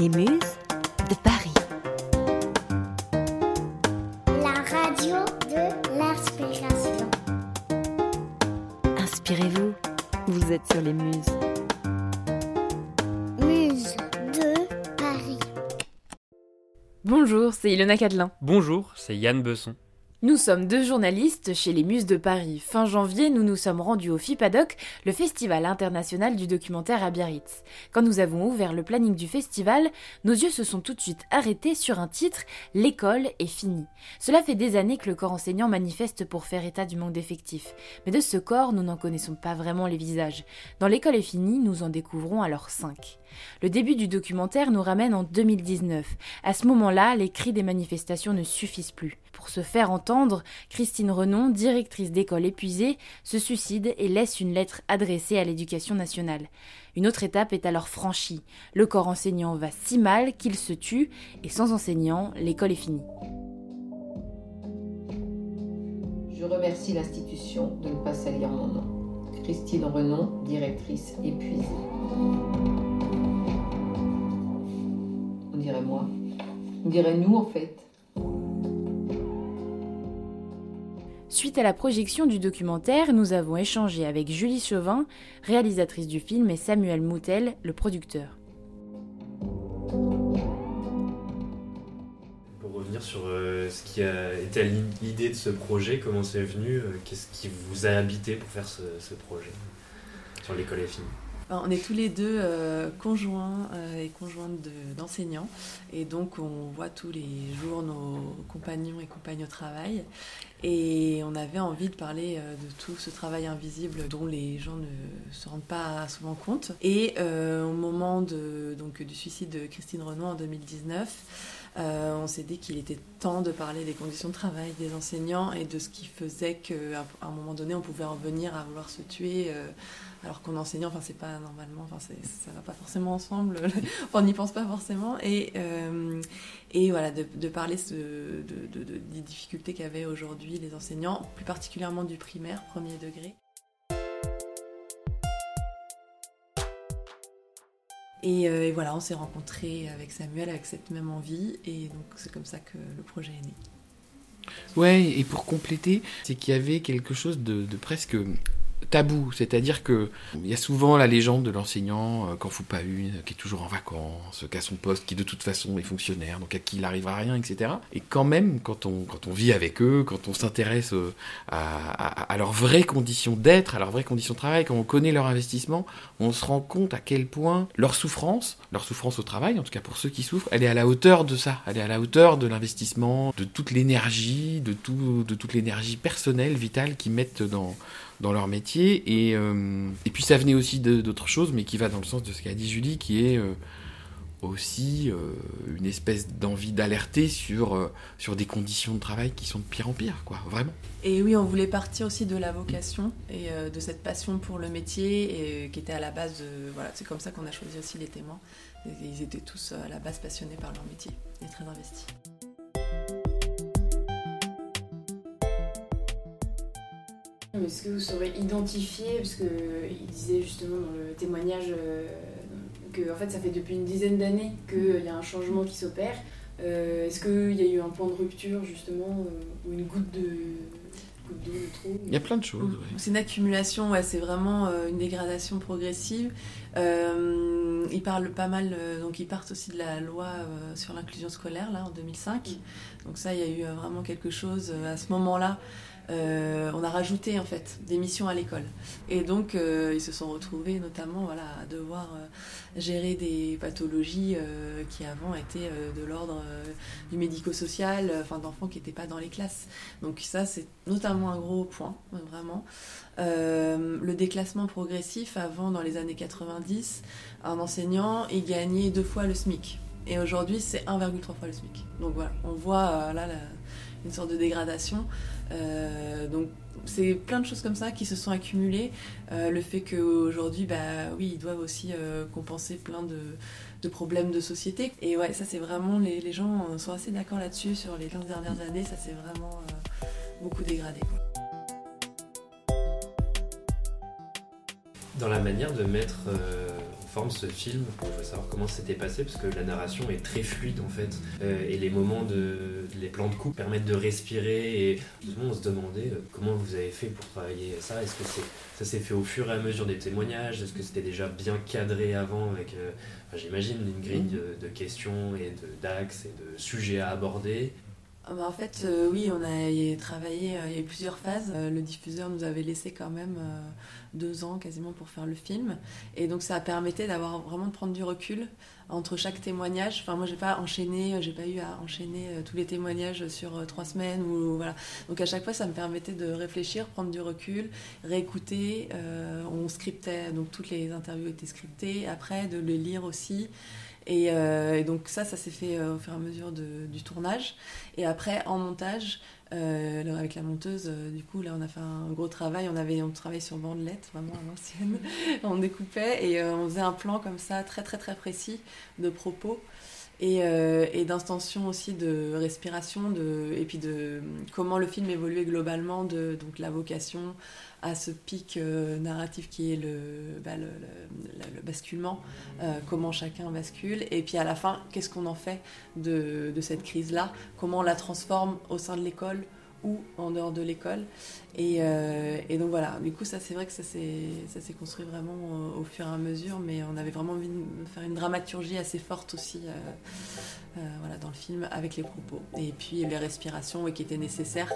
Les Muses de Paris. La radio de l'inspiration. Inspirez-vous, vous êtes sur les Muses. Muse de Paris. Bonjour, c'est Ilona Cadelin. Bonjour, c'est Yann Besson. Nous sommes deux journalistes chez les Muses de Paris. Fin janvier, nous nous sommes rendus au FIPADOC, le Festival international du documentaire à Biarritz. Quand nous avons ouvert le planning du festival, nos yeux se sont tout de suite arrêtés sur un titre L'école est finie. Cela fait des années que le corps enseignant manifeste pour faire état du manque d'effectifs. Mais de ce corps, nous n'en connaissons pas vraiment les visages. Dans L'école est finie, nous en découvrons alors cinq. Le début du documentaire nous ramène en 2019. À ce moment-là, les cris des manifestations ne suffisent plus. Pour se faire entendre, Christine Renon, directrice d'école épuisée, se suicide et laisse une lettre adressée à l'éducation nationale. Une autre étape est alors franchie. Le corps enseignant va si mal qu'il se tue, et sans enseignant, l'école est finie. Je remercie l'institution de ne pas salir mon nom. Christine Renon, directrice épuisée. On dirait moi. On dirait nous en fait. Suite à la projection du documentaire, nous avons échangé avec Julie Chauvin, réalisatrice du film, et Samuel Moutel, le producteur. Pour revenir sur euh, ce qui a été l'idée de ce projet, comment c'est venu, euh, qu'est-ce qui vous a habité pour faire ce, projet sur l'école finie Ben, on est tous les deux euh, conjoints euh, et conjointes de- d'enseignants. Et donc on voit tous les jours nos compagnons et compagnes au travail. Et on avait envie de parler euh, de tout ce travail invisible dont les gens ne se rendent pas souvent compte. Et euh, au moment de, donc, du suicide de Christine Renaud en 2019 euh, on s'est dit qu'il était temps de parler des conditions de travail des enseignants et de ce qui faisait qu'à un moment donné on pouvait en venir à vouloir se tuer euh, alors qu'en enseignant, enfin c'est pas normalement, enfin ça va pas forcément ensemble, on n'y pense pas forcément, et, euh, voilà, de, parler de- des difficultés qu'avaient aujourd'hui les enseignants, plus particulièrement du primaire, premier degré. Et, euh, et voilà, on s'est rencontrés avec Samuel avec cette même envie, et donc c'est comme ça que le projet est né. Ouais, et pour compléter, c'est qu'il y avait quelque chose de presque tabou, c'est-à-dire que il y a souvent la légende de l'enseignant euh, qu'en fout pas une, qui est toujours en vacances, qui son poste, qui de toute façon est fonctionnaire, donc à qui il arrivera rien, etc. Et quand même, quand on, quand on vit avec eux, quand on s'intéresse euh, à, à, à leurs vraies conditions d'être, à leurs vraies conditions de travail, quand on connaît leur investissement, on se rend compte à quel point leur souffrance, leur souffrance au travail, en tout cas pour ceux qui souffrent, elle est à la hauteur de ça, elle est à la hauteur de l'investissement, de toute l'énergie, de, tout, de toute l'énergie personnelle, vitale qu'ils mettent dans, dans leur métier. Et, euh, et puis ça venait aussi d'autres choses, mais qui va dans le sens de ce qu'a dit Julie, qui est euh, aussi euh, une espèce d'envie d'alerter sur, sur des conditions de travail qui sont de pire en pire, quoi, vraiment. Et oui, on voulait partir aussi de la vocation et de cette passion pour le métier et, qui était à la base de... Voilà, c'est comme ça qu'on a choisi aussi les témoins. Ils étaient tous à la base passionnés par leur métier et très investis. Est-ce que vous saurez identifier, parce qu'il disait justement dans le témoignage euh, que en fait, ça fait depuis une dizaine d'années qu'il y a un changement qui s'opère. Euh, Est-ce qu'il y a eu un point de rupture justement, euh, ou une goutte de goutte d'eau de trop Il y a plein de choses. ouais. C'est une accumulation, ouais, c'est vraiment euh, une dégradation progressive. Euh, ils parlent pas mal, euh, donc ils partent aussi de la loi euh, sur l'inclusion scolaire là en 2005. Donc ça, il y a eu euh, vraiment quelque chose euh, à ce moment-là. Euh, on a rajouté en fait des missions à l'école et donc euh, ils se sont retrouvés notamment voilà à devoir euh, gérer des pathologies qui avant étaient de l'ordre du médico-social, enfin d'enfants qui n'étaient pas dans les classes. Donc ça c'est notamment un gros point vraiment. Le déclassement progressif avant dans les années 90, un enseignant il gagnait deux fois le SMIC et aujourd'hui c'est 1,3 fois le SMIC. Donc voilà, on voit là la- une sorte de dégradation. Euh, donc c'est plein de choses comme ça qui se sont accumulées. Euh, le fait qu'aujourd'hui, bah oui, ils doivent aussi euh, compenser plein de, de problèmes de société. Et ouais, ça c'est vraiment, les, les gens sont assez d'accord là-dessus sur les 15 dernières années, ça s'est vraiment beaucoup dégradé. Dans la manière de mettre forme ce film. Je veux savoir comment c'était passé parce que la narration est très fluide en fait. Euh, et les moments de. les plans de coupe permettent de respirer. Et on se demandait euh, comment vous avez fait pour travailler ça. Est-ce que c'est, ça s'est fait au fur et à mesure des témoignages? Est-ce que c'était déjà bien cadré avant avec, euh, j'imagine, une grille de, questions et de, d'axes et de sujets à aborder? Bah, en fait, euh, oui, on a travaillé, euh, il y a eu plusieurs phases. Euh, le diffuseur nous avait laissé quand même deux ans quasiment pour faire le film. Et donc ça a permetté d'avoir vraiment de prendre du recul entre chaque témoignage. Enfin, moi, j'ai pas enchaîné, j'ai pas eu à enchaîner tous les témoignages sur trois semaines ou voilà. Donc à chaque fois, ça me permettait de réfléchir, prendre du recul, réécouter. On scriptait, donc toutes les interviews étaient scriptées. Après, de les lire aussi. Et, euh, et donc ça, ça s'est fait euh, au fur et à mesure du tournage. Et après, en montage, euh, avec la monteuse, du coup, là, on a fait un gros travail. On avait, on travaillait sur bandelette, vraiment à l'ancienne. on découpait et on faisait un plan comme ça, très très très précis de propos. Et, euh, aussi de respiration de, et puis de comment le film évoluait globalement de donc la vocation à ce pic euh, narratif qui est le, bah, le, le- le basculement euh, comment chacun bascule, et puis à la fin, qu'est-ce qu'on en fait de cette crise-là, comment on la transforme au sein de l'école? Ou en dehors de l'école. Et, euh, et donc voilà, du coup, ça c'est vrai que ça s'est construit vraiment au, au fur et à mesure, mais on avait vraiment envie de faire une dramaturgie assez forte aussi euh, euh, voilà, dans le film avec les propos. Et puis les respirations qui étaient nécessaires.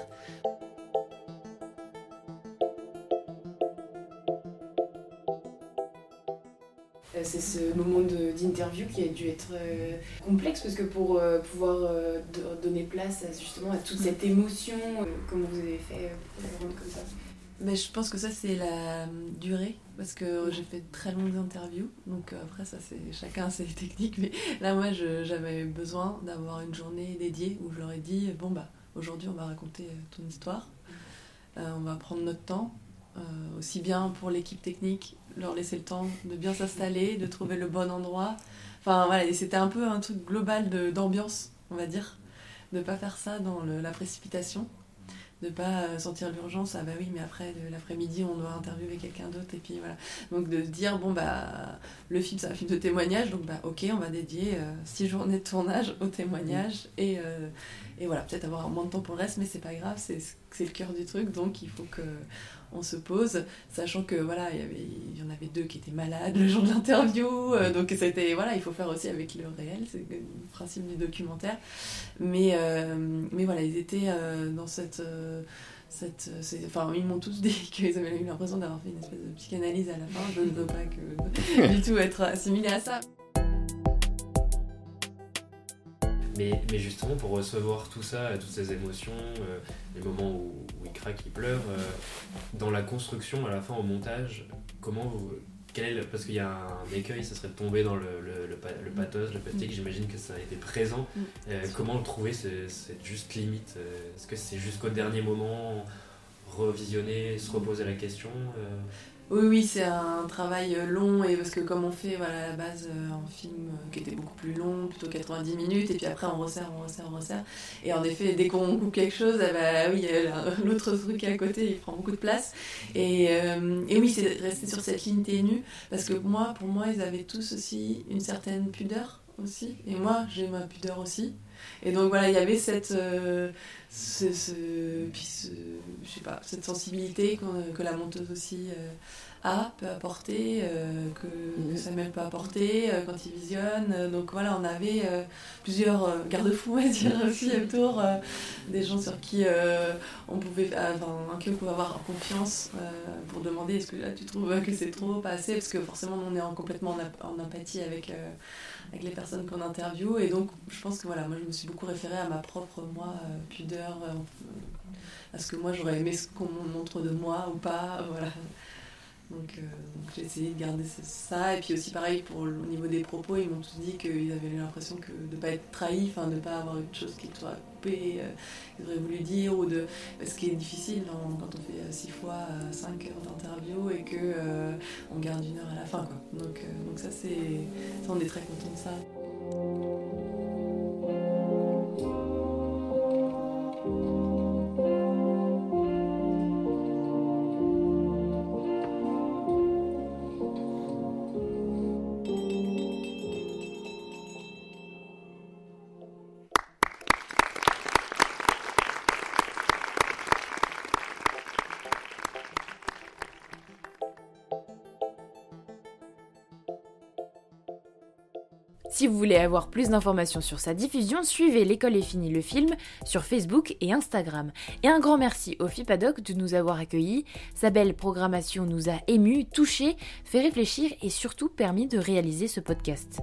C'est ce moment d'interview qui a dû être euh, complexe parce que pour euh, pouvoir euh, do- donner place à, justement à toute cette émotion, euh, comment vous avez fait euh, pour rendre comme ça? Mais je pense que ça, c'est la euh, durée, parce que j'ai fait de très longues interviews, donc euh, après, ça, c'est chacun ses techniques, mais là, moi, j'avais besoin d'avoir une journée dédiée où je leur ai dit, bon, bah, aujourd'hui, on va raconter euh, ton histoire, Euh, on va prendre notre temps, euh, aussi bien pour l'équipe technique, leur laisser le temps de bien s'installer, de trouver le bon endroit. Enfin, voilà, c'était un peu un truc global d'ambiance, on va dire, de pas faire ça dans le- la précipitation. De pas euh, sentir l'urgence ah bah oui mais après l'après-midi on doit interviewer quelqu'un d'autre et puis voilà. Donc de dire bon bah le film c'est un film de témoignage donc bah ok on va dédier euh, six journées de tournage au témoignage et, euh, et voilà. Peut-être avoir moins de temps pour le reste mais c'est pas grave c'est le cœur du truc donc il faut que on se pose sachant que voilà il y avait il y en avait deux qui étaient malades le jour de l'interview euh, donc c'était voilà il faut faire aussi avec le réel c'est le principe du documentaire mais euh, mais voilà ils étaient euh, dans cette cette, enfin, ils m'ont tous dit qu'ils avaient eu l'impression d'avoir fait une espèce de psychanalyse à la fin. Je ne veux pas que, du tout être assimilé à ça. Mais, mais justement, pour recevoir tout ça, toutes ces émotions, euh, les moments où, où il craque, il pleure, euh, dans la construction, à la fin, au montage, comment vous. Quel est le- parce qu'il y a un écueil, ça serait de tomber dans le, le, le, pa- le pathos, le pathé, Mm. j'imagine que ça a été présent. Mm. Euh, comment trouver ce- cette juste limite euh, Est-ce que c'est jusqu'au dernier moment revisionner, se reposer la question Oui, oui, c'est un travail euh, long et parce que comme on fait voilà, à la base euh, un film euh, qui était beaucoup plus long, plutôt 90 minutes, et puis après on resserre, on resserre, on resserre. Et en effet, dès qu'on coupe quelque chose, eh ben, oui, il y a l'autre truc à côté, il prend beaucoup de place. Et, et oui, c'est rester sur cette ligne ténue parce que moi, pour moi, ils avaient tous aussi une certaine pudeur aussi. Et moi, j'ai ma pudeur aussi. Et donc voilà, il y avait cette, euh, cette sensibilité que la monteuse aussi euh, a, peut apporter, euh, que, que Samuel peut apporter euh, quand il visionne. Euh, Donc voilà, on avait euh, plusieurs euh, garde-fous, on va dire, aussi autour, des gens sur qui on pouvait, enfin, un qui on pouvait avoir confiance pour demander est-ce que là tu trouves que c'est trop, pas assez, parce que forcément on est en, complètement en, ap- en empathie avec, avec les personnes qu'on interviewe, et donc je pense que voilà, moi je me suis beaucoup référée à ma propre moi, pudeur, à ce que moi j'aurais aimé ce qu'on montre de moi ou pas, voilà. Donc, euh, donc j'ai essayé de garder ça. Et puis aussi pareil pour au niveau des propos, ils m'ont tous dit qu'ils avaient l'impression que de ne pas être trahis, de ne pas avoir une chose qui soit coupée, euh, qu'ils auraient voulu dire, ou de ce qui est difficile quand on fait 6 fois 5 heures d'interview et euh, on garde une heure à la fin. Quoi. Donc, euh, donc ça c'est. Ça on est très content de ça. Si vous voulez avoir plus d'informations sur sa diffusion, suivez L'école est finie le film sur Facebook et Instagram. Et un grand merci au FIPADOC de nous avoir accueillis. Sa belle programmation nous a émus, touchés, fait réfléchir et surtout permis de réaliser ce podcast.